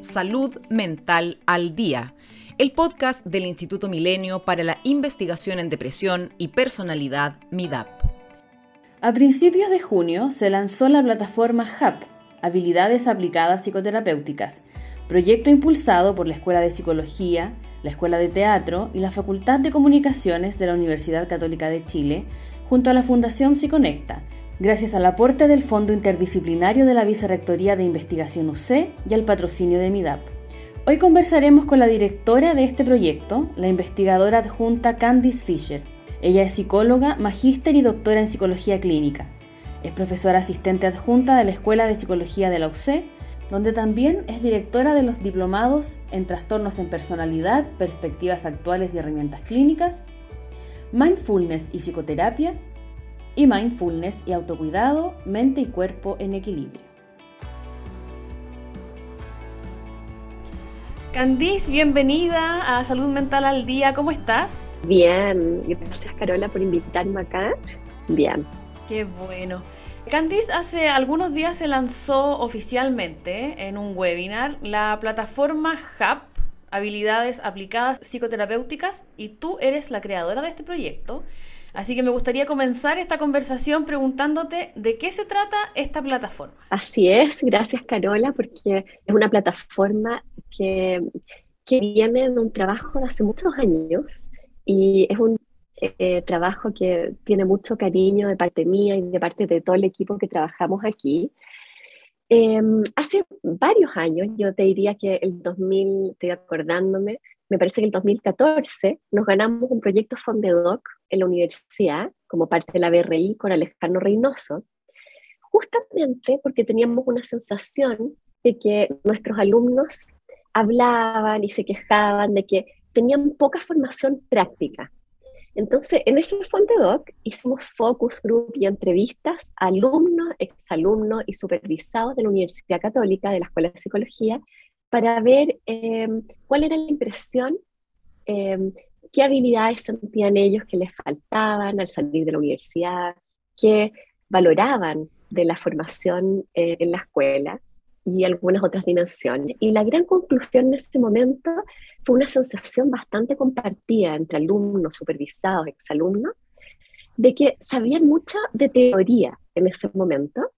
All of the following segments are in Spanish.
Salud Mental al Día, el podcast del Instituto Milenio para la Investigación en Depresión y Personalidad MIDAP. A principios de junio se lanzó la plataforma HAP, Habilidades Aplicadas Psicoterapéuticas, proyecto impulsado por la Escuela de Psicología, la Escuela de Teatro y la Facultad de Comunicaciones de la Universidad Católica de Chile, junto a la Fundación Psiconecta, gracias al aporte del Fondo Interdisciplinario de la Vicerrectoría de Investigación UC y al patrocinio de MIDAP. Hoy conversaremos con la directora de este proyecto, la investigadora adjunta Candice Fisher. Ella es psicóloga, magíster y doctora en psicología clínica. Es profesora asistente adjunta de la Escuela de Psicología de la UC, donde también es directora de los diplomados en trastornos en personalidad, perspectivas actuales y herramientas clínicas, mindfulness y psicoterapia y mindfulness y autocuidado, mente y cuerpo en equilibrio. Candice, bienvenida a Salud Mental al Día, ¿cómo estás? Bien, gracias Carola por invitarme acá. Bien. Qué bueno. Candice hace algunos días se lanzó oficialmente en un webinar la plataforma HAP, Habilidades Aplicadas Psicoterapéuticas, y tú eres la creadora de este proyecto. Así que me gustaría comenzar esta conversación preguntándote de qué se trata esta plataforma. Así es, gracias Carola, porque es una plataforma que, que viene de un trabajo de hace muchos años y es un eh, trabajo que tiene mucho cariño de parte mía y de parte de todo el equipo que trabajamos aquí. Em, hace varios años, yo te diría que el 2000, estoy acordándome, me parece que el 2014 nos ganamos un proyecto Fondedoc en la universidad como parte de la BRI con Alejandro Reynoso, justamente porque teníamos una sensación de que nuestros alumnos hablaban y se quejaban de que tenían poca formación práctica. Entonces, en ese Fondedoc hicimos focus group y entrevistas a alumnos, exalumnos y supervisados de la Universidad Católica, de la Escuela de Psicología, para ver em, cuál era la impresión, em, qué habilidades sentían ellos que les faltaban al salir de la universidad, qué valoraban de la formación eh, en la escuela y algunas otras dimensiones. Y la gran conclusión en ese momento fue una sensación bastante compartida entre alumnos, supervisados, exalumnos, de que sabían mucho de teoría en ese momento,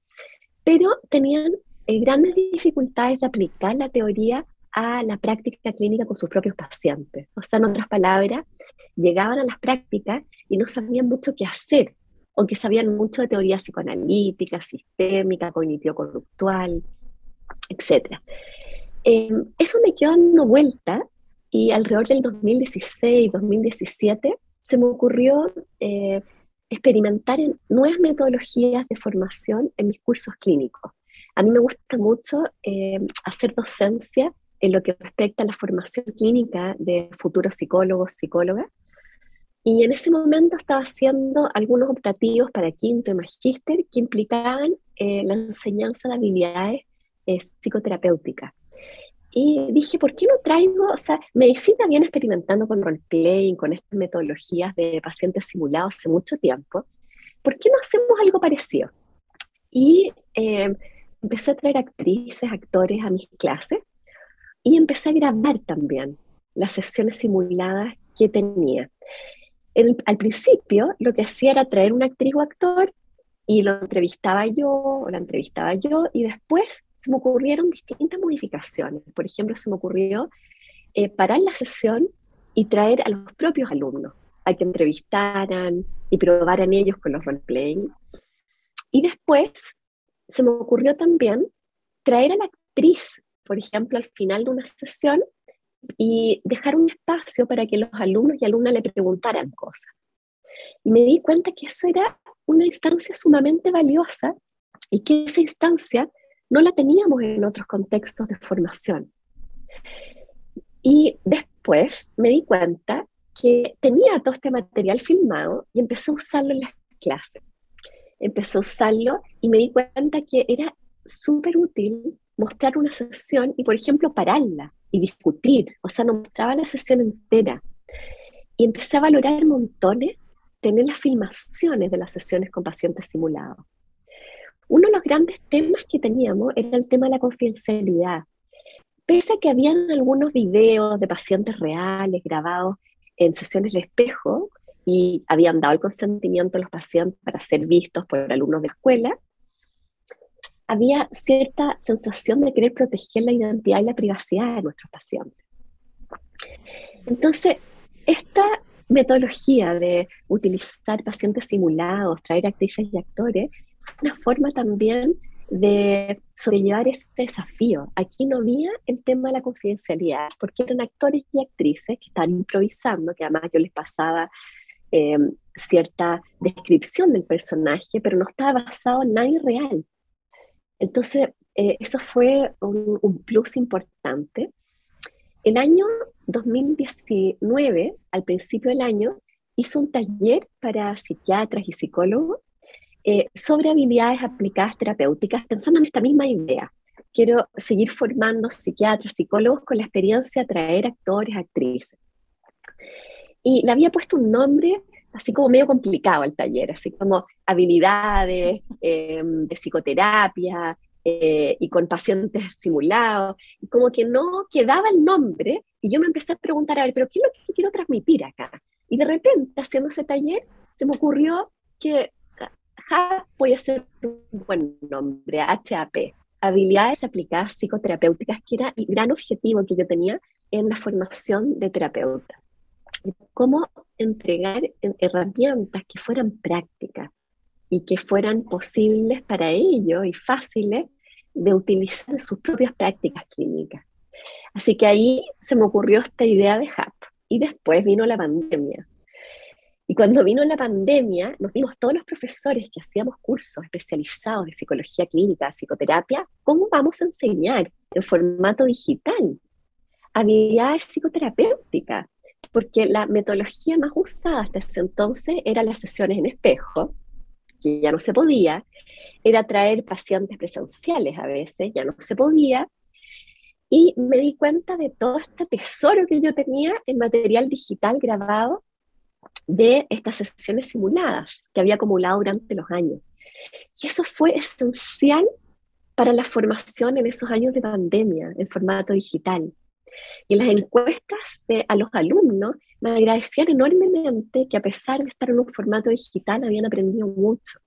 pero tenían grandes dificultades de aplicar la teoría a la práctica clínica con sus propios pacientes. O sea, en otras palabras, llegaban a las prácticas y no sabían mucho qué hacer, aunque sabían mucho de teoría psicoanalítica, sistémica, cognitivo-conductual, etc. Em, eso me quedó dando vuelta y alrededor del 2016-2017 se me ocurrió eh, experimentar en nuevas metodologías de formación en mis cursos clínicos. A mí me gusta mucho eh, hacer docencia en lo que respecta a la formación clínica de futuros psicólogos, psicólogas. Y en ese momento estaba haciendo algunos optativos para quinto y magíster que implicaban eh, la enseñanza de habilidades eh, psicoterapéuticas. Y dije, ¿por qué no traigo, o sea, medicina viene experimentando con roleplaying, con estas metodologías de pacientes simulados hace mucho tiempo, ¿por qué no hacemos algo parecido? Y empecé a traer actrices, actores a mis clases y empecé a grabar también las sesiones simuladas que tenía. al principio lo que hacía era traer una actriz o actor y lo entrevistaba yo o la entrevistaba yo y después se me ocurrieron distintas modificaciones. Por ejemplo, se me ocurrió eh, parar la sesión y traer a los propios alumnos a que entrevistaran y probaran ellos con los roleplaying. Y después se me ocurrió también traer a la actriz, por ejemplo, al final de una sesión y dejar un espacio para que los alumnos y alumnas le preguntaran cosas. Y me di cuenta que eso era una instancia sumamente valiosa y que esa instancia no la teníamos en otros contextos de formación. Y después me di cuenta que tenía todo este material filmado y empecé a usarlo en las clases empecé a usarlo y me di cuenta que era súper útil mostrar una sesión y, por ejemplo, pararla y discutir. O sea, no mostraba la sesión entera. Y empecé a valorar montones tener las filmaciones de las sesiones con pacientes simulados. Uno de los grandes temas que teníamos era el tema de la confidencialidad, pese a que habían algunos videos de pacientes reales grabados en sesiones de espejo y habían dado el consentimiento a los pacientes para ser vistos por alumnos de escuela, había cierta sensación de querer proteger la identidad y la privacidad de nuestros pacientes. Entonces, esta metodología de utilizar pacientes simulados, traer actrices y actores, una forma también de sobrellevar este desafío. Aquí no había el tema de la confidencialidad, porque eran actores y actrices que estaban improvisando, que además yo les pasaba eh, cierta descripción del personaje, pero no estaba basado en nadie real. Entonces, eh, eso fue un, plus importante. El año 2019, al principio del año, hizo un taller para psiquiatras y psicólogos eh, sobre habilidades aplicadas terapéuticas, pensando en esta misma idea. Quiero seguir formando psiquiatras, psicólogos con la experiencia de traer actores, actrices. Y le había puesto un nombre así como medio complicado el taller, así como habilidades em, de psicoterapia eh, y con pacientes simulados, como que no quedaba el nombre, y yo me empecé a preguntar, a ver, pero ¿qué es lo que quiero transmitir acá? Y de repente, haciendo ese taller, se me ocurrió que HAP puede ser un buen nombre, HAP, habilidades aplicadas psicoterapéuticas, que era el gran objetivo que yo tenía en la formación de terapeuta cómo entregar herramientas que fueran prácticas y que fueran posibles para ellos y fáciles de utilizar sus propias prácticas clínicas. Así que ahí se me ocurrió esta idea de HAP y después vino la pandemia. Y cuando vino la pandemia, nos vimos todos los profesores que hacíamos cursos especializados de psicología clínica, psicoterapia, cómo vamos a enseñar en formato digital habilidades psicoterapéuticas porque la metodología más usada hasta ese entonces era las sesiones en espejo, que ya no se podía, era traer pacientes presenciales a veces, ya no se podía, y me di cuenta de todo este tesoro que yo tenía en material digital grabado de estas sesiones simuladas que había acumulado durante los años. Y eso fue esencial para la formación en esos años de pandemia en formato digital. Y en las encuestas a los alumnos me agradecían enormemente que a pesar de estar en un formato digital habían aprendido mucho.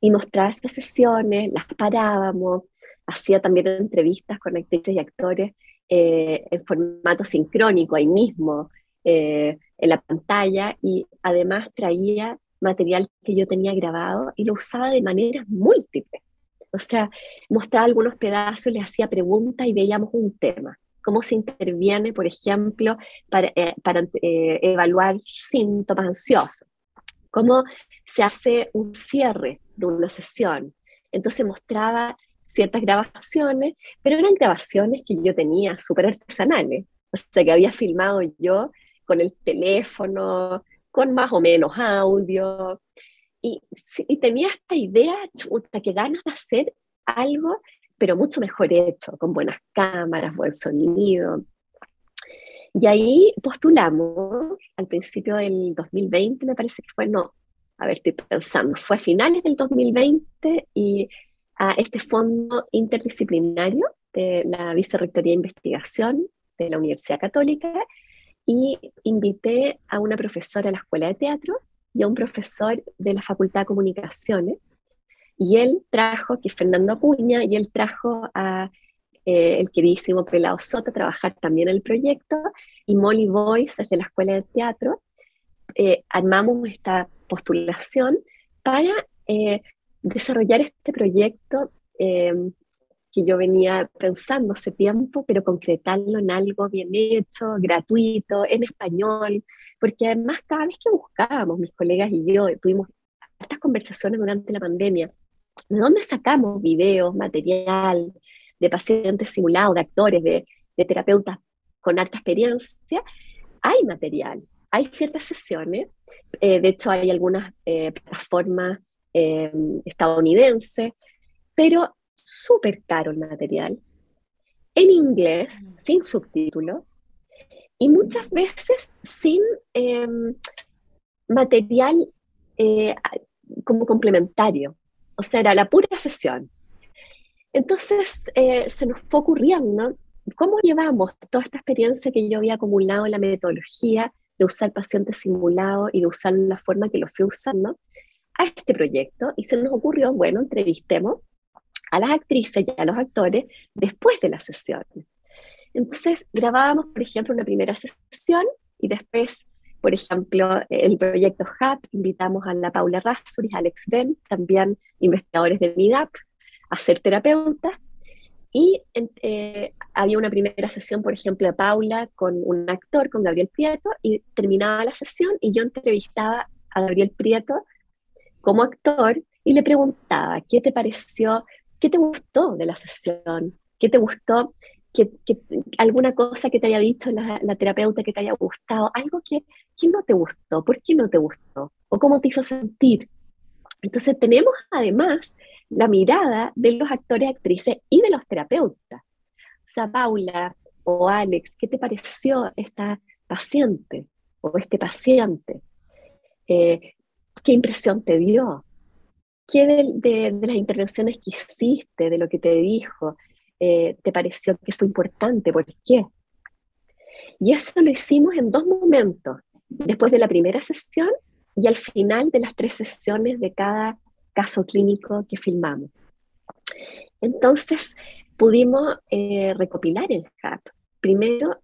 Y mostraba estas sesiones, las parábamos, hacía también entrevistas con actrices y actores eh, en formato sincrónico ahí mismo, eh, en la pantalla, y además traía material que yo tenía grabado y lo usaba de maneras múltiples. O sea, mostraba algunos pedazos, le hacía preguntas y veíamos un tema cómo se interviene, por ejemplo, para, eh, eh, evaluar síntomas ansiosos, cómo se hace un cierre de una sesión. Entonces mostraba ciertas grabaciones, pero eran grabaciones que yo tenía súper artesanales, o sea, que había filmado yo con el teléfono, con más o menos audio, y, y tenía esta idea, chuta, que ganas de hacer algo pero mucho mejor hecho, con buenas cámaras, buen sonido. Y ahí postulamos al principio del 2020, me parece que fue, no, a ver, estoy pensando, fue a finales del 2020 y a este fondo interdisciplinario de la Vicerrectoría de Investigación de la Universidad Católica y invité a una profesora de la Escuela de Teatro y a un profesor de la Facultad de Comunicaciones y él trajo, que Fernando Acuña, y él trajo a eh, el queridísimo Pelado Soto a trabajar también en el proyecto, y Molly Boyce desde la Escuela de Teatro. Eh, armamos esta postulación para eh, desarrollar este proyecto que yo venía pensando hace tiempo, pero concretarlo en algo bien hecho, gratuito, en español, porque además cada vez que buscábamos, mis colegas y yo, tuvimos estas conversaciones durante la pandemia, ¿De dónde sacamos videos, material de pacientes simulados, de actores, de, terapeutas con alta experiencia? Hay material, hay ciertas sesiones, eh, de hecho hay algunas eh, plataformas eh, estadounidenses, pero súper caro el material, en inglés, sin subtítulos, y muchas veces sin material como complementario. O sea, era la pura sesión. Entonces eh, se nos fue ocurriendo cómo llevamos toda esta experiencia que yo había acumulado en la metodología de usar pacientes simulados y de usar la forma que lo fui usando a este proyecto y se nos ocurrió, bueno, entrevistemos a las actrices y a los actores después de la sesión. Entonces grabábamos, por ejemplo, una primera sesión y después, por ejemplo, el proyecto HUB, invitamos a la Paula Rassuris, a Alex Ben, también investigadores de MIDAP, a ser terapeutas. Y eh, había una primera sesión, por ejemplo, de Paula con un actor, con Gabriel Prieto, y terminaba la sesión y yo entrevistaba a Gabriel Prieto como actor y le preguntaba, ¿qué te pareció? ¿Qué te gustó de la sesión? ¿Qué te gustó? Alguna cosa que te haya dicho la, terapeuta que te haya gustado, algo que, que no te gustó, ¿por qué no te gustó? ¿O cómo te hizo sentir? Entonces tenemos además la mirada de los actores, actrices y de los terapeutas. O sea, Paula o Alex, ¿qué te pareció esta paciente o este paciente? Eh, ¿Qué impresión te dio? ¿Qué de, las intervenciones que hiciste, de lo que te dijo, eh, te pareció que fue importante? ¿Por qué? Y eso lo hicimos en dos momentos, después de la primera sesión y al final de las tres sesiones de cada caso clínico que filmamos. Entonces, pudimos eh, recopilar en HAP, primero,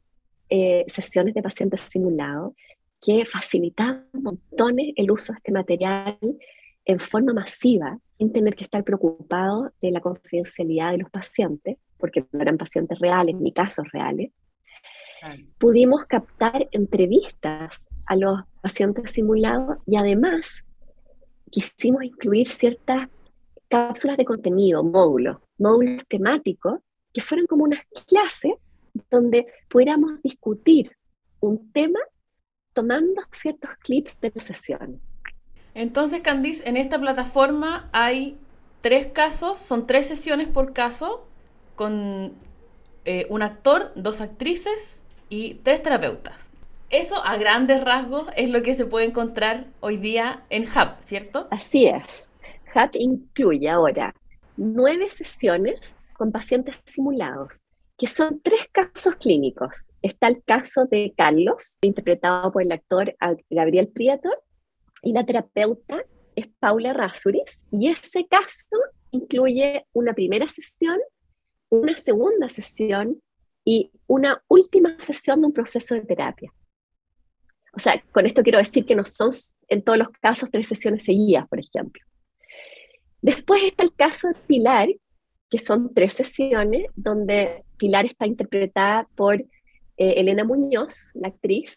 eh, sesiones de pacientes simulados que facilitaban montones el uso de este material en forma masiva, sin tener que estar preocupado de la confidencialidad de los pacientes, porque no eran pacientes reales ni casos reales. Pudimos captar entrevistas a los pacientes simulados y además quisimos incluir ciertas cápsulas de contenido, módulos, módulos temáticos, que fueran como unas clases donde pudiéramos discutir un tema tomando ciertos clips de la sesión. Entonces, Candice, en esta plataforma hay tres casos, son tres sesiones por caso, con eh, un actor, dos actrices y tres terapeutas. Eso a grandes rasgos es lo que se puede encontrar hoy día en Hub, ¿cierto? Así es. Hub incluye ahora nueve sesiones con pacientes simulados, que son tres casos clínicos. Está el caso de Carlos, interpretado por el actor Gabriel Prieto, y la terapeuta es Paula Rasuris, y ese caso incluye una primera sesión, una segunda sesión y una última sesión de un proceso de terapia. O sea, con esto quiero decir que no son en todos los casos tres sesiones seguidas, por ejemplo. Después está el caso de Pilar, que son tres sesiones, donde Pilar está interpretada por eh, Elena Muñoz, la actriz,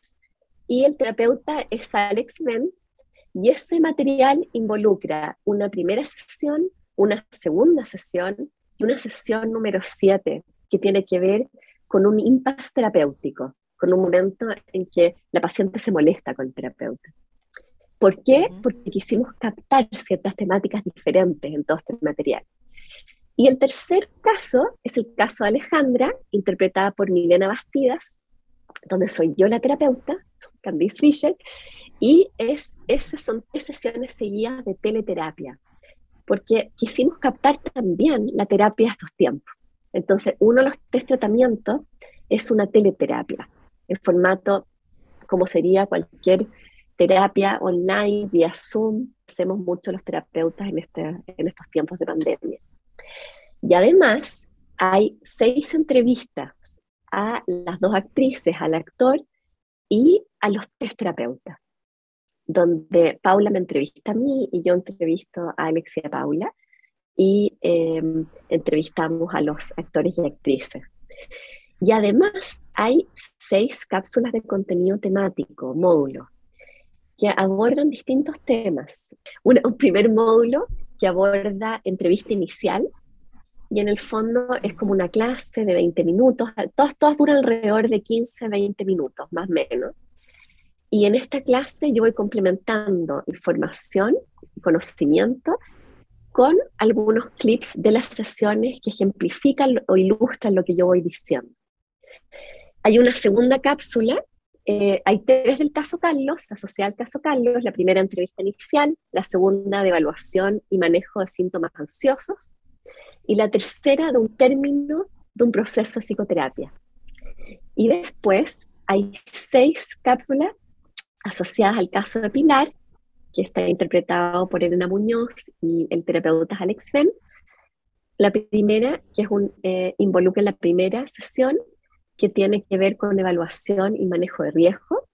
y el terapeuta es Alex Men, y ese material involucra una primera sesión, una segunda sesión y una sesión número siete, que tiene que ver con un impasse terapéutico, con un momento en que la paciente se molesta con el terapeuta. ¿Por qué? Porque quisimos captar ciertas temáticas diferentes en todo este material. Y el tercer caso es el caso de Alejandra, interpretada por Milena Bastidas, donde soy yo la terapeuta, Candice Fischer, y es, esas son tres sesiones seguidas de teleterapia, porque quisimos captar también la terapia de estos tiempos. Entonces, uno de los tres tratamientos es una teleterapia, en formato como sería cualquier terapia online, vía Zoom. Hacemos mucho los terapeutas en, este, en estos tiempos de pandemia. Y además, hay seis entrevistas a las dos actrices, al actor y a los tres terapeutas donde Paula me entrevista a mí y yo entrevisto a Alexia y a Paula y em, entrevistamos a los actores y actrices. Y además hay seis cápsulas de contenido temático, módulo, que abordan distintos temas. un primer módulo que aborda entrevista inicial y en el fondo es como una clase de 20 minutos, todas, todas duran alrededor de 15, 20 minutos, más o menos y en esta clase yo voy complementando información, conocimiento, con algunos clips de las sesiones que ejemplifican o ilustran lo que yo voy diciendo. Hay una segunda cápsula, eh, hay tres del caso Carlos, asociada al caso Carlos, la primera entrevista inicial, la segunda de evaluación y manejo de síntomas ansiosos, y la tercera de un término de un proceso de psicoterapia. Y después hay seis cápsulas asociadas al caso de Pilar, que está interpretado por Elena Muñoz y el terapeuta Alex Ben. La primera, que es un, eh, involucra la primera sesión, que tiene que ver con evaluación y manejo de riesgo.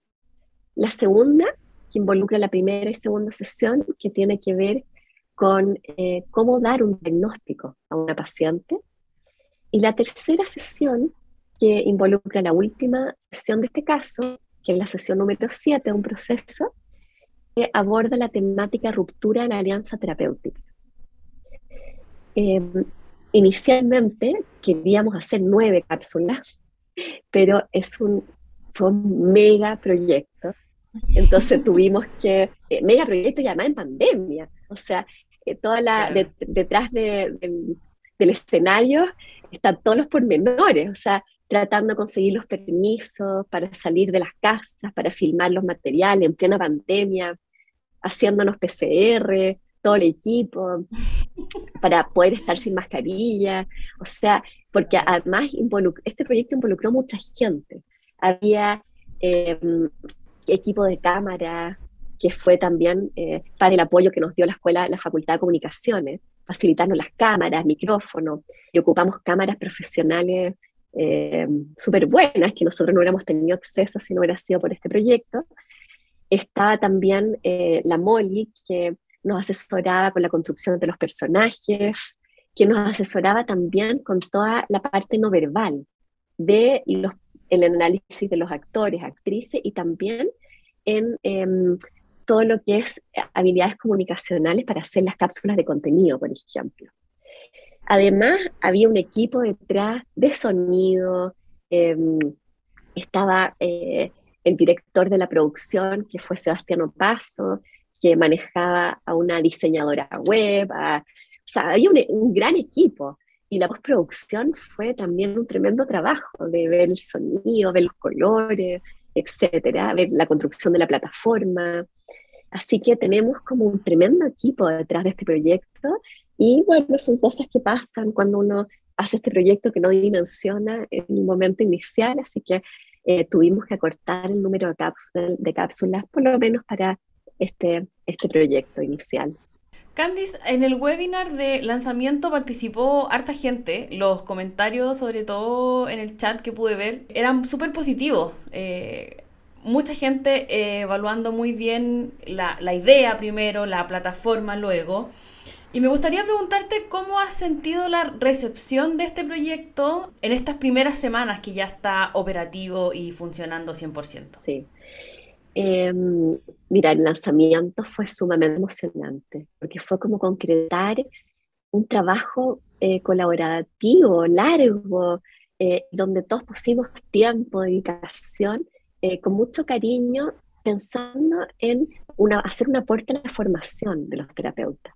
La segunda, que involucra la primera y segunda sesión, que tiene que ver con eh, cómo dar un diagnóstico a una paciente. Y la tercera sesión, que involucra la última sesión de este caso, que es la sesión número 7 de un proceso, que aborda la temática ruptura de la alianza terapéutica. Em, inicialmente queríamos hacer nueve cápsulas, pero es un, fue un mega proyecto. Entonces tuvimos que, eh, mega proyecto y además en pandemia, o sea, eh, toda la, detrás del, del, escenario están todos los pormenores, o sea, tratando de conseguir los permisos para salir de las casas, para filmar los materiales en plena pandemia, haciéndonos PCR, todo el equipo, para poder estar sin mascarilla, o sea, porque además este proyecto involucró mucha gente. Había em, equipo de cámara, que fue también eh, para el apoyo que nos dio la escuela, la Facultad de Comunicaciones, facilitarnos las cámaras, micrófonos, y ocupamos cámaras profesionales eh, súper buenas que nosotros no hubiéramos tenido acceso si no hubiera sido por este proyecto. Estaba también eh, la Molly, que nos asesoraba con la construcción de los personajes, que nos asesoraba también con toda la parte no verbal de los, el análisis de los actores, actrices y también en em, todo lo que es habilidades comunicacionales para hacer las cápsulas de contenido, por ejemplo. Además, había un equipo detrás de sonido, em, estaba eh, el director de la producción, que fue Sebastián Paso, que manejaba a una diseñadora web, o sea, había un, gran equipo. Y la postproducción fue también un tremendo trabajo de ver el sonido, ver los colores, etcétera, ver la construcción de la plataforma. Así que tenemos como un tremendo equipo detrás de este proyecto y bueno, son cosas que pasan cuando uno hace este proyecto que no dimensiona en un momento inicial, así que eh, tuvimos que acortar el número de, cápsulas, de cápsulas, por lo menos para este, este proyecto inicial. Candice, en el webinar de lanzamiento participó harta gente. Los comentarios, sobre todo en el chat que pude ver, eran súper positivos. Eh, mucha gente eh, evaluando muy bien la, la idea primero, la plataforma luego. Y me gustaría preguntarte cómo has sentido la recepción de este proyecto en estas primeras semanas que ya está operativo y funcionando 100%. Sí. Em, mira, el lanzamiento fue sumamente emocionante, porque fue como concretar un trabajo eh, colaborativo, largo, eh, donde todos pusimos tiempo, dedicación, eh, con mucho cariño, pensando en hacer un aporte a la formación de los terapeutas.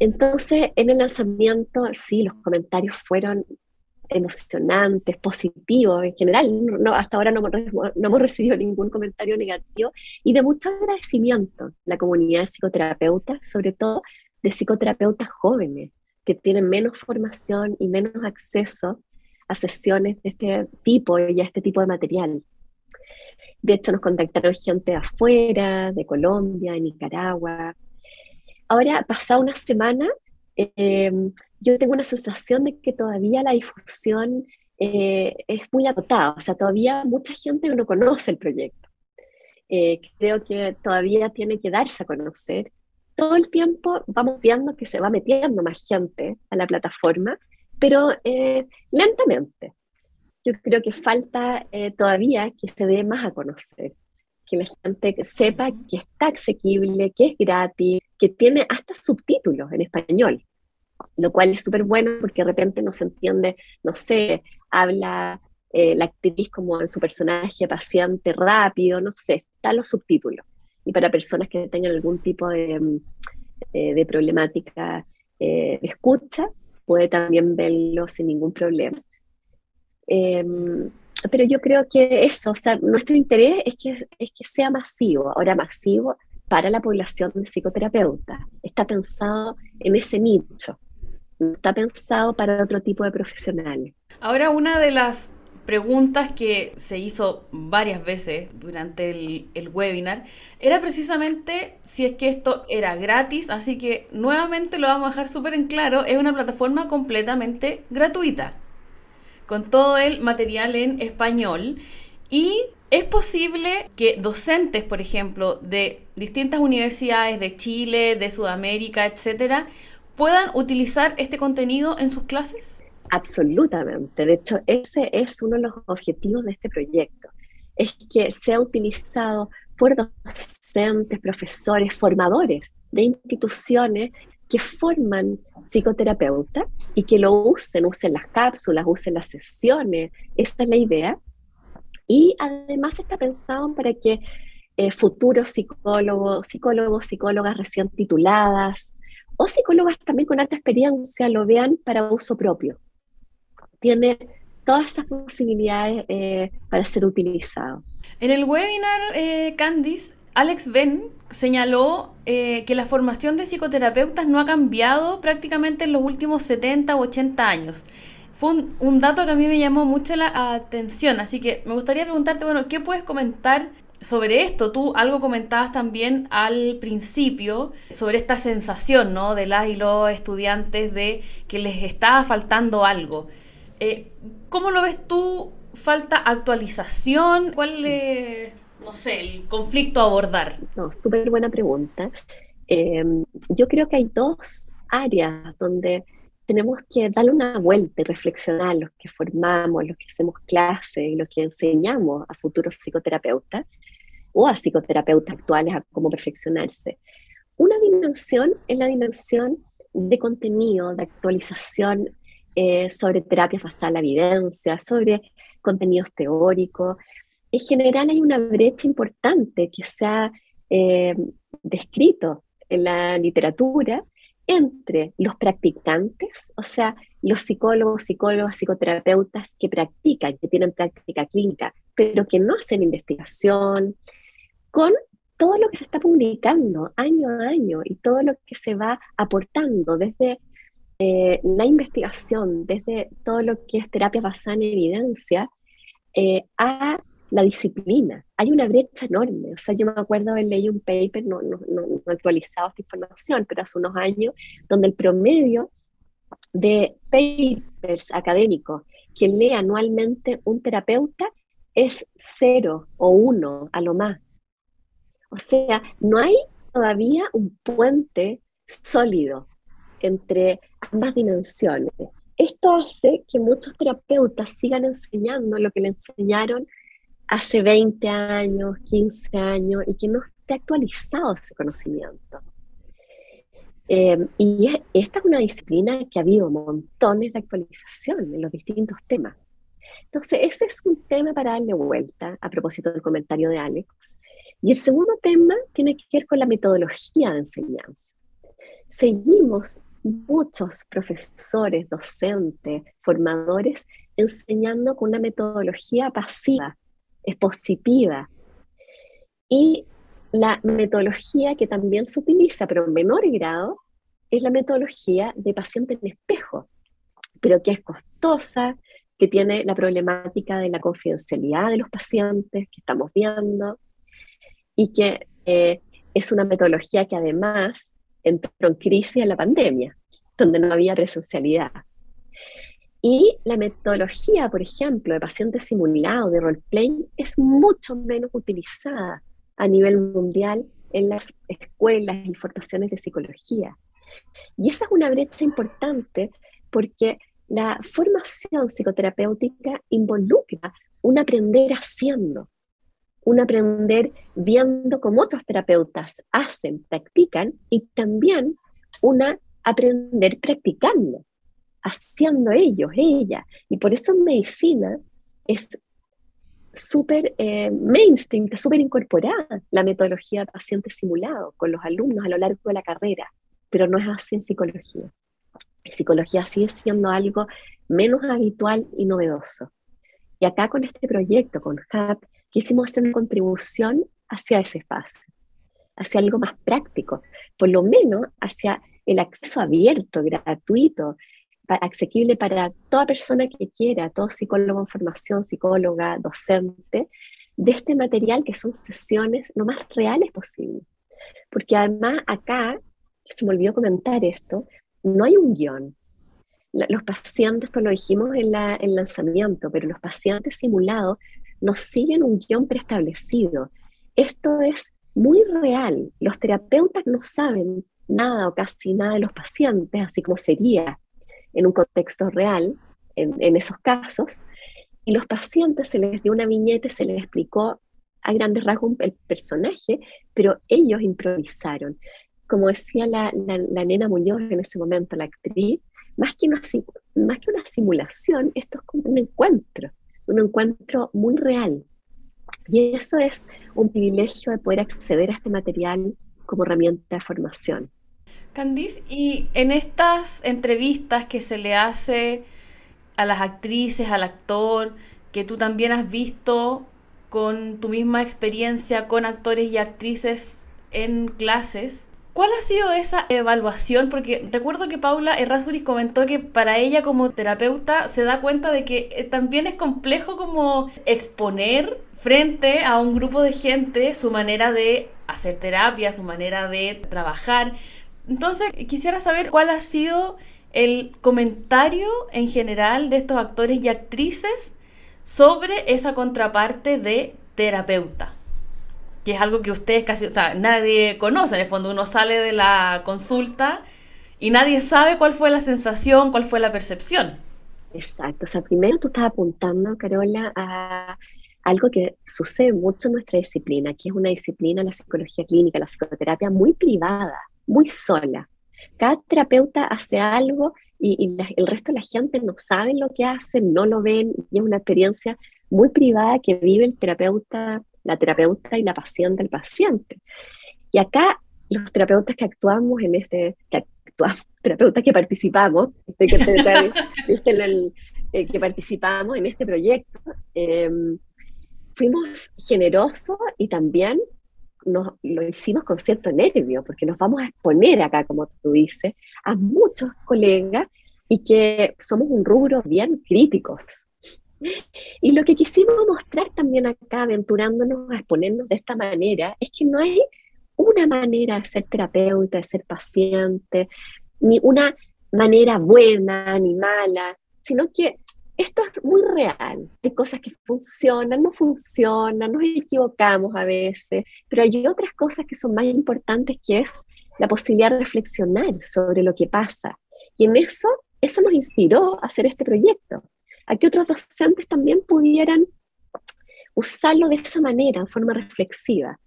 Entonces, en el lanzamiento, sí, los comentarios fueron emocionantes, positivos en general. No, hasta ahora no, no, hemos recibido ningún comentario negativo y de mucho agradecimiento la comunidad de psicoterapeutas, sobre todo de psicoterapeutas jóvenes que tienen menos formación y menos acceso a sesiones de este tipo y a este tipo de material. De hecho, nos contactaron gente de afuera, de Colombia, de Nicaragua, Ahora, pasada una semana, eh, yo tengo una sensación de que todavía la difusión eh, es muy agotada, o sea, todavía mucha gente no conoce el proyecto. Eh, creo que todavía tiene que darse a conocer. Todo el tiempo vamos viendo que se va metiendo más gente a la plataforma, pero lentamente. Yo creo que falta todavía que se dé más a conocer que la gente sepa que está asequible, que es gratis, que tiene hasta subtítulos en español, lo cual es súper bueno porque de repente no se entiende, no sé, habla eh, la actriz como en su personaje paciente rápido, no sé, están los subtítulos. Y para personas que tengan algún tipo de, mm, eh, de problemática eh, de escucha, puede también verlo sin ningún problema. Em, pero yo creo que eso, o sea, nuestro interés es que, es que sea masivo, ahora masivo para la población de psicoterapeutas. Está pensado en ese nicho, está pensado para otro tipo de profesionales. Ahora, una de las preguntas que se hizo varias veces durante el, el, webinar era precisamente si es que esto era gratis, así que nuevamente lo vamos a dejar súper en claro, es una plataforma completamente gratuita, con todo el material en español y es posible que docentes, por ejemplo, de distintas universidades de Chile, de Sudamérica, etcétera, puedan utilizar este contenido en sus clases? Absolutamente. De hecho, ese es uno de los objetivos de este proyecto. Es que sea utilizado por docentes, profesores, formadores de instituciones que forman psicoterapeutas y que lo usen, usen las cápsulas, usen las sesiones. Esa es la idea. Y además está pensado para que eh, futuros psicólogos, psicólogos, psicólogas recién tituladas o psicólogas también con alta experiencia lo vean para uso propio tiene todas esas posibilidades eh, para ser utilizado. En el webinar, eh, Candice, Alex Ben señaló eh, que la formación de psicoterapeutas no ha cambiado prácticamente en los últimos 70 u 80 años. Fue un, dato que a mí me llamó mucho la atención, así que me gustaría preguntarte, bueno, ¿qué puedes comentar sobre esto? Tú algo comentabas también al principio sobre esta sensación, ¿no? De las y los estudiantes de que les estaba faltando algo. Eh, ¿Cómo lo ves tú? ¿Falta actualización? ¿Cuál es, no sé, el conflicto a abordar? No, súper buena pregunta. Em, yo creo que hay dos áreas donde tenemos que darle una vuelta y reflexionar los que formamos, los que hacemos clases y los que enseñamos a futuros psicoterapeutas o a psicoterapeutas actuales a cómo perfeccionarse. Una dimensión es la dimensión de contenido, de actualización eh, sobre terapia basada en la evidencia, sobre contenidos teóricos. En general hay una brecha importante que se ha eh, descrito en la literatura entre los practicantes, o sea, los psicólogos, psicólogas, psicoterapeutas que practican, que tienen práctica clínica, pero que no hacen investigación, con todo lo que se está publicando año a año y todo lo que se va aportando desde eh, la investigación, desde todo lo que es terapia basada en evidencia, eh, a la disciplina. Hay una brecha enorme. O sea, yo me acuerdo de leí un paper, no, no, no, no actualizado esta información, pero hace unos años, donde el promedio de papers académicos que lee anualmente un terapeuta es cero o uno a lo más. O sea, no hay todavía un puente sólido entre ambas dimensiones. Esto hace que muchos terapeutas sigan enseñando lo que le enseñaron hace 20 años, 15 años y que no esté actualizado ese conocimiento. Em, y esta es una disciplina que ha habido montones de actualización en los distintos temas. Entonces, ese es un tema para darle vuelta a propósito del comentario de Alex. Y el segundo tema tiene que ver con la metodología de enseñanza. Seguimos muchos profesores, docentes, formadores enseñando con una metodología pasiva, expositiva. Y la metodología que también se utiliza, pero en menor grado, es la metodología de paciente en espejo, pero que es costosa, que tiene la problemática de la confidencialidad de los pacientes que estamos viendo y que eh, es una metodología que además entró en crisis en la pandemia, donde no había presencialidad. Y la metodología, por ejemplo, de pacientes simulados, de roleplay, es mucho menos utilizada a nivel mundial en las escuelas y formaciones de psicología. Y esa es una brecha importante porque la formación psicoterapéutica involucra un aprender haciendo, un aprender viendo cómo otros terapeutas hacen, practican y también una aprender practicando, haciendo ellos, ella. Y por eso en medicina es súper eh, mainstream, súper incorporada la metodología paciente simulado con los alumnos a lo largo de la carrera, pero no es así en psicología. En psicología sigue siendo algo menos habitual y novedoso. Y acá con este proyecto, con HAP, quisimos hacer una contribución hacia ese espacio, hacia algo más práctico, por lo menos hacia el acceso abierto, gratuito, asequible para toda persona que quiera, todo psicólogo en formación, psicóloga, docente, de este material que son sesiones lo más reales posible. Porque además acá, se me olvidó comentar esto, no hay un guion. los pacientes, esto lo dijimos en la, el lanzamiento, pero los pacientes simulados no siguen un guion preestablecido. Esto es muy real. Los terapeutas no saben nada o casi nada de los pacientes, así como sería en un contexto real, en, esos casos, y los pacientes se les dio una viñeta, se les explicó a grandes rasgos el personaje, pero ellos improvisaron. Como decía la, nena Muñoz en ese momento, la actriz, más que, una, más que una simulación, esto es como un encuentro, un encuentro muy real. Y eso es un privilegio de poder acceder a este material como herramienta de formación. Candice, y en estas entrevistas que se le hace a las actrices, al actor, que tú también has visto con tu misma experiencia con actores y actrices en clases, ¿cuál ha sido esa evaluación? Porque recuerdo que Paula Errázuriz comentó que para ella como terapeuta se da cuenta de que eh, también es complejo como exponer frente a un grupo de gente su manera de hacer terapia, su manera de trabajar. Entonces, quisiera saber cuál ha sido el comentario en general de estos actores y actrices sobre esa contraparte de terapeuta, que es algo que ustedes casi, o sea, nadie conoce, en el fondo uno sale de la consulta y nadie sabe cuál fue la sensación, cuál fue la percepción. Exacto, o sea, primero tú estás apuntando, Carola, a algo que sucede mucho en nuestra disciplina, que es una disciplina, la psicología clínica, la psicoterapia, muy privada muy sola. Cada terapeuta hace algo y, el resto de la gente no sabe lo que hace, no lo ven, y es una experiencia muy privada que vive el terapeuta, la terapeuta y la paciente, el paciente. Y acá los terapeutas que actuamos en este, que actuamos, terapeutas que participamos, que, eh, que participamos en este proyecto, em, fuimos generosos y también lo hicimos con cierto nervio, porque nos vamos a exponer acá, como tú dices, a muchos colegas y que somos un rubro bien críticos. Y lo que quisimos mostrar también acá, aventurándonos a exponernos de esta manera, es que no hay una manera de ser terapeuta, de ser paciente, ni una manera buena ni mala, sino que esto es muy real. Hay cosas que funcionan, no funcionan, nos equivocamos a veces, pero hay otras cosas que son más importantes que es la posibilidad de reflexionar sobre lo que pasa. Y en eso, eso nos inspiró a hacer este proyecto, a que otros docentes también pudieran usarlo de esa manera, en forma reflexiva.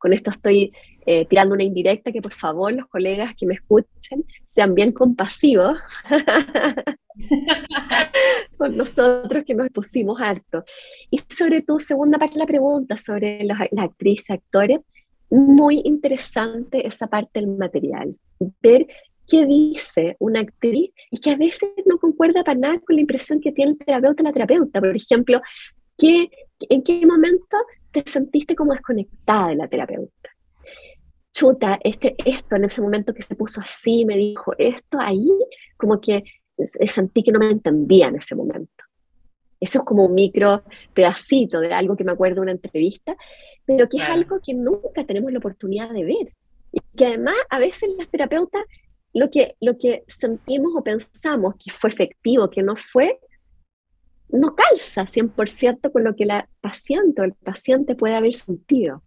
Con esto estoy eh, tirando una indirecta que por favor los colegas que me escuchen sean bien compasivos con nosotros que nos pusimos harto. Y sobre tu segunda parte de la pregunta sobre las, las actrices, actores, muy interesante esa parte del material, ver qué dice una actriz y que a veces no concuerda para nada con la impresión que tiene el terapeuta la terapeuta. Por ejemplo, ¿qué, ¿en qué momento te sentiste como desconectada de la terapeuta? Chuta, este, esto en ese momento que se puso así, me dijo esto, ahí como que sentí que no me entendía en ese momento. Eso es como un micro pedacito de algo que me acuerdo de una entrevista, pero que es algo que nunca tenemos la oportunidad de ver. Y que además a veces las terapeutas lo que, lo que sentimos o pensamos que fue efectivo, que no fue, no calza 100% con lo que la paciente el paciente puede haber sentido.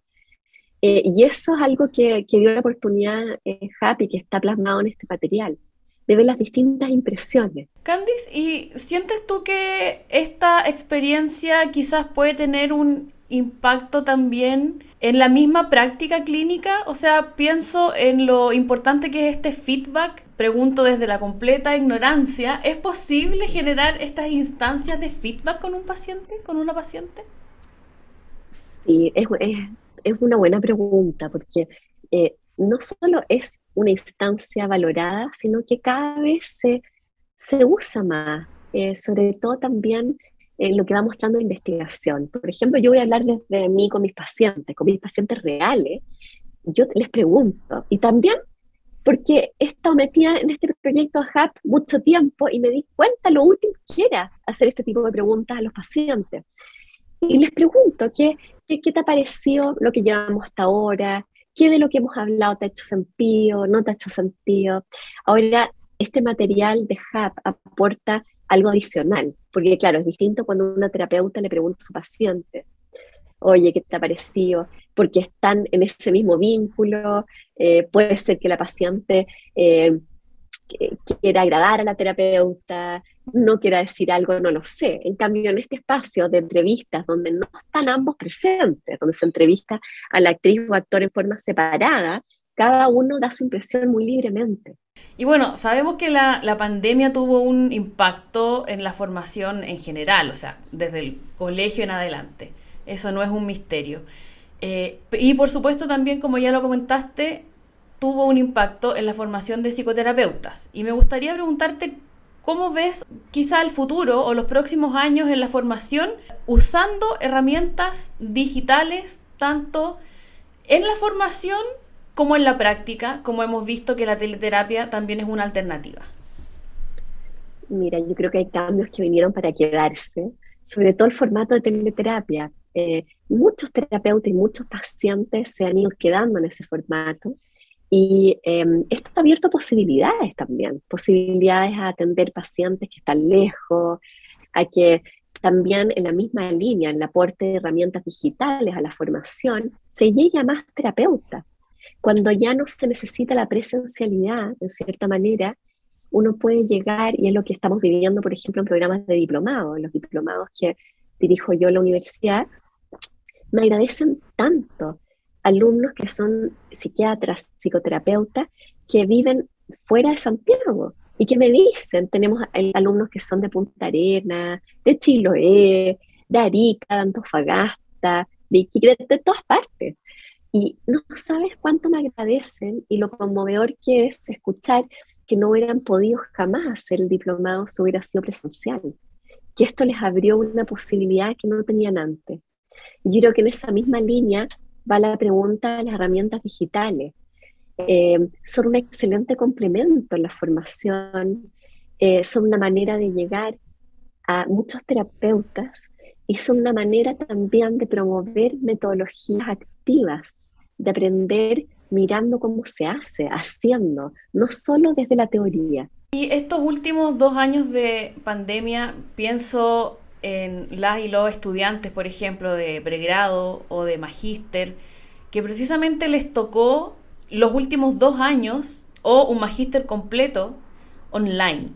Eh, y eso es algo que, que dio la oportunidad eh, Happy, que está plasmado en este material de ver las distintas impresiones. Candice, ¿y sientes tú que esta experiencia quizás puede tener un impacto también en la misma práctica clínica? O sea, pienso en lo importante que es este feedback. Pregunto desde la completa ignorancia, ¿es posible generar estas instancias de feedback con un paciente, con una paciente? Sí, es, es, una buena pregunta porque eh, no solo es una instancia valorada, sino que cada vez se, se usa más, eh, sobre todo también en lo que va mostrando la investigación. Por ejemplo, yo voy a hablar de mí con mis pacientes, con mis pacientes reales, yo les pregunto, y también porque he estado metida en este proyecto HAP mucho tiempo y me di cuenta lo útil que era hacer este tipo de preguntas a los pacientes. Y les pregunto, ¿qué, qué, qué te ha parecido lo que llevamos hasta ahora? ¿Qué de lo que hemos hablado te ha hecho sentido? ¿No te ha hecho sentido? Ahora, este material de HAP aporta algo adicional, porque claro, es distinto cuando una terapeuta le pregunta a su paciente, oye, ¿qué te ha parecido? Porque están en ese mismo vínculo, eh, puede ser que la paciente eh, quiera agradar a la terapeuta, no quiera decir algo, no lo sé. En cambio, en este espacio de entrevistas donde no están ambos presentes, donde se entrevista a la actriz o actor en forma separada, cada uno da su impresión muy libremente. Y bueno, sabemos que la, la, pandemia tuvo un impacto en la formación en general, o sea, desde el colegio en adelante. Eso no es un misterio. Eh, y por supuesto también, como ya lo comentaste, tuvo un impacto en la formación de psicoterapeutas. Y me gustaría preguntarte cómo ves quizá el futuro o los próximos años en la formación usando herramientas digitales tanto en la formación como en la práctica, como hemos visto que la teleterapia también es una alternativa. Mira, yo creo que hay cambios que vinieron para quedarse, sobre todo el formato de teleterapia. Eh, muchos terapeutas y muchos pacientes se han ido quedando en ese formato y em, esto ha abierto posibilidades también, posibilidades a atender pacientes que están lejos, a que también en la misma línea, en el aporte de herramientas digitales a la formación, se llegue a más terapeutas. Cuando ya no se necesita la presencialidad, en cierta manera, uno puede llegar, y es lo que estamos viviendo, por ejemplo, en programas de diplomado, los diplomados que dirijo yo la universidad, me agradecen tanto alumnos que son psiquiatras, psicoterapeutas, que viven fuera de Santiago y que me dicen, tenemos alumnos que son de Punta Arena, de Chiloé, de Arica, de Antofagasta, de Iquique, de, todas partes. Y no sabes cuánto me agradecen y lo conmovedor que es escuchar que no hubieran podido jamás hacer el diplomado si hubiera sido presencial, que esto les abrió una posibilidad que no tenían antes. Y yo creo que en esa misma línea va la pregunta de las herramientas digitales. Eh, son un excelente complemento en la formación, eh, son una manera de llegar a muchos terapeutas y son una manera también de promover metodologías activas, de aprender mirando cómo se hace, haciendo, no solo desde la teoría. Y estos últimos dos años de pandemia, pienso en las y los estudiantes, por ejemplo, de pregrado o de magíster, que precisamente les tocó los últimos dos años o un magíster completo online.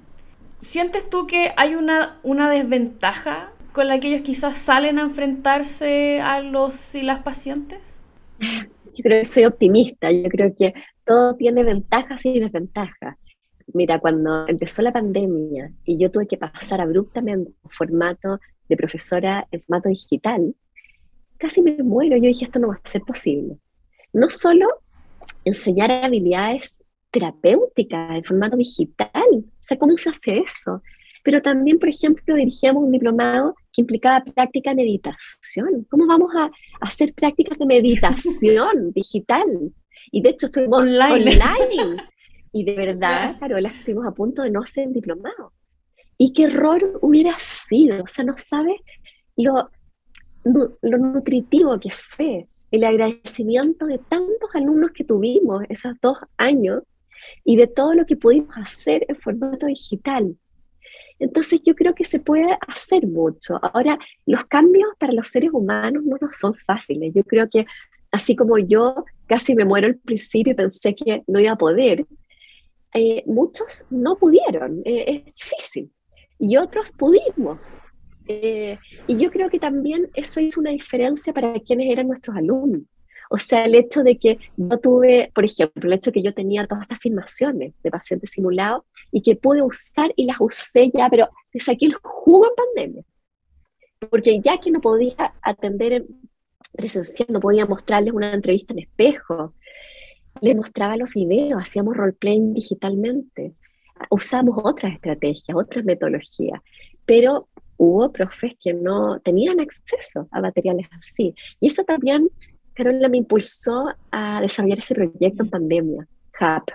¿Sientes tú que hay una, una desventaja con la que ellos quizás salen a enfrentarse a los y las pacientes? Yo creo que soy optimista, yo creo que todo tiene ventajas y desventajas. Mira, cuando empezó la pandemia y yo tuve que pasar abruptamente un formato de profesora en formato digital, casi me muero. Yo dije, esto no va a ser posible. No solo enseñar habilidades terapéuticas en formato digital, o sea, ¿cómo se hace eso? Pero también, por ejemplo, dirigíamos un diplomado que implicaba práctica de meditación. ¿Cómo vamos a hacer prácticas de meditación digital? Y de hecho estuvimos online. online. Y de verdad, Carola, estuvimos a punto de no hacer el diplomado. Y qué error hubiera sido. O sea, no sabes lo, lo nutritivo que fue el agradecimiento de tantos alumnos que tuvimos esos dos años y de todo lo que pudimos hacer en formato digital. Entonces yo creo que se puede hacer mucho. Ahora, los cambios para los seres humanos no son fáciles. Yo creo que así como yo casi me muero al principio y pensé que no iba a poder, eh, muchos no pudieron, eh, es difícil, y otros pudimos. Eh, y yo creo que también eso hizo una diferencia para quienes eran nuestros alumnos. O sea, el hecho de que yo tuve, por ejemplo, el hecho de que yo tenía todas estas filmaciones de pacientes simulados y que pude usar y las usé ya, pero le saqué el jugo en pandemia. Porque ya que no podía atender en presencial, no podía mostrarles una entrevista en espejo, le mostraba los videos, hacíamos roleplaying digitalmente, usamos otras estrategias, otras metodologías, pero hubo profes que no tenían acceso a materiales así. Y eso también, Carola, me impulsó a desarrollar ese proyecto en pandemia, HAP.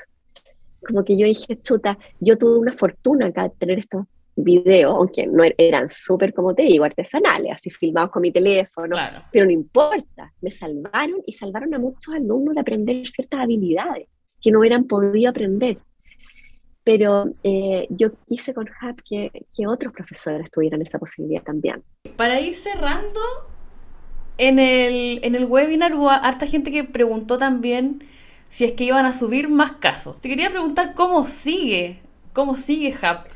como que yo dije, chuta, yo tuve una fortuna acá de tener estos videos, aunque no er-, eran súper, como te digo, artesanales, así filmados con mi teléfono, pero no importa, me salvaron y salvaron a muchos alumnos de aprender ciertas habilidades que no hubieran podido aprender. Pero eh, yo quise con Hub que, que otros profesores tuvieran esa posibilidad también. Para ir cerrando, en el, en el webinar hubo harta gente que preguntó también si es que iban a subir más casos. Te quería preguntar cómo sigue, cómo sigue Hub,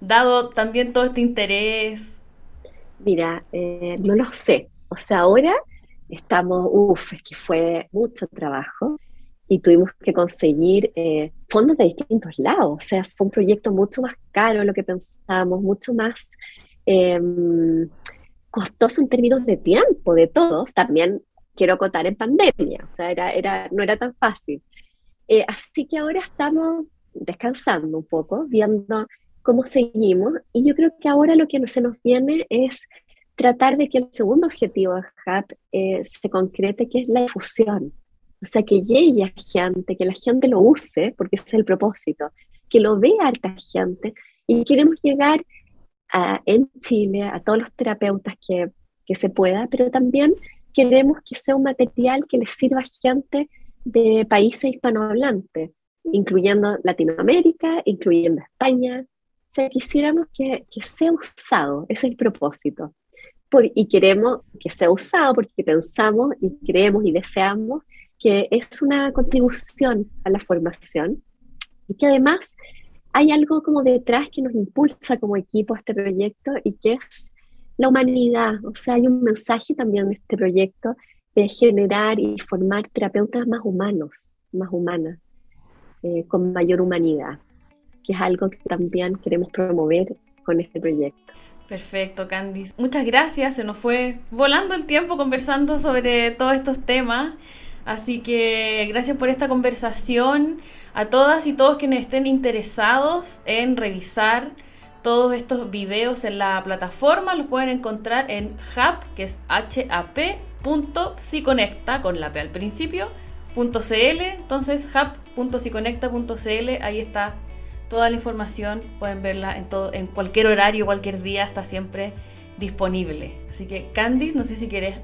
dado también todo este interés. Mira, eh, no lo sé. O sea, ahora estamos, uff, es que fue mucho trabajo y tuvimos que conseguir eh, fondos de distintos lados. O sea, fue un proyecto mucho más caro de lo que pensábamos, mucho más em, costoso en términos de tiempo de todos. También quiero acotar en pandemia, o sea, era, era, no era tan fácil. Eh, así que ahora estamos descansando un poco, viendo cómo seguimos, y yo creo que ahora lo que se nos viene es tratar de que el segundo objetivo de HUB eh, se concrete, que es la difusión. O sea, que llegue a gente, que la gente lo use, porque ese es el propósito, que lo vea harta gente, y queremos llegar a, en Chile a todos los terapeutas que, que se pueda, pero también queremos que sea un material que les sirva a gente de países hispanohablantes, incluyendo Latinoamérica, incluyendo España. O sea, quisiéramos que, que sea usado, ese es el propósito. Por, y queremos que sea usado porque pensamos y creemos y deseamos que es una contribución a la formación y que además hay algo como detrás que nos impulsa como equipo a este proyecto y que es la humanidad. O sea, hay un mensaje también de este proyecto de generar y formar terapeutas más humanos, más humanas, eh, con mayor humanidad, que es algo que también queremos promover con este proyecto. Perfecto, Candice. Muchas gracias. Se nos fue volando el tiempo conversando sobre todos estos temas. Así que gracias por esta conversación. A todas y todos quienes estén interesados en revisar todos estos videos en la plataforma los pueden encontrar en hub, que es hap.siconecta, con la P al principio, .cl. Entonces, hub.siconecta.cl, ahí está toda la información. Pueden verla en, todo, en cualquier horario, cualquier día, está siempre disponible. Así que, Candice, no sé si quieres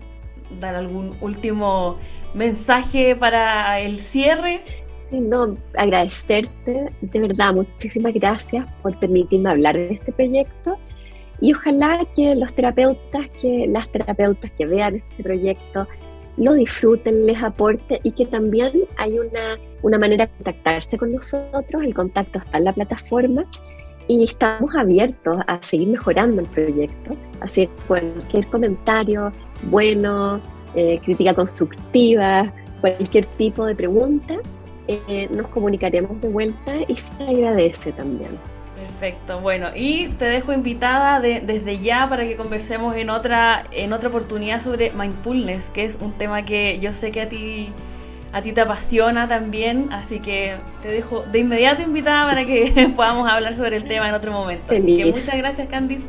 dar algún último mensaje para el cierre no, agradecerte, de verdad, muchísimas gracias por permitirme hablar de este proyecto y ojalá que los terapeutas, que las terapeutas que vean este proyecto lo disfruten, les aporte y que también hay una, una manera de contactarse con nosotros, el contacto está en la plataforma y estamos abiertos a seguir mejorando el proyecto, así cualquier comentario bueno, eh, crítica constructiva, cualquier tipo de pregunta, eh, nos comunicaremos de vuelta y se agradece también. Perfecto, bueno, y te dejo invitada desde ya para que conversemos en otra, en otra oportunidad sobre mindfulness, que es un tema que yo sé que a ti, a ti te apasiona también, así que te dejo de inmediato invitada para que podamos hablar sobre el tema en otro momento. Así que muchas gracias, Candice.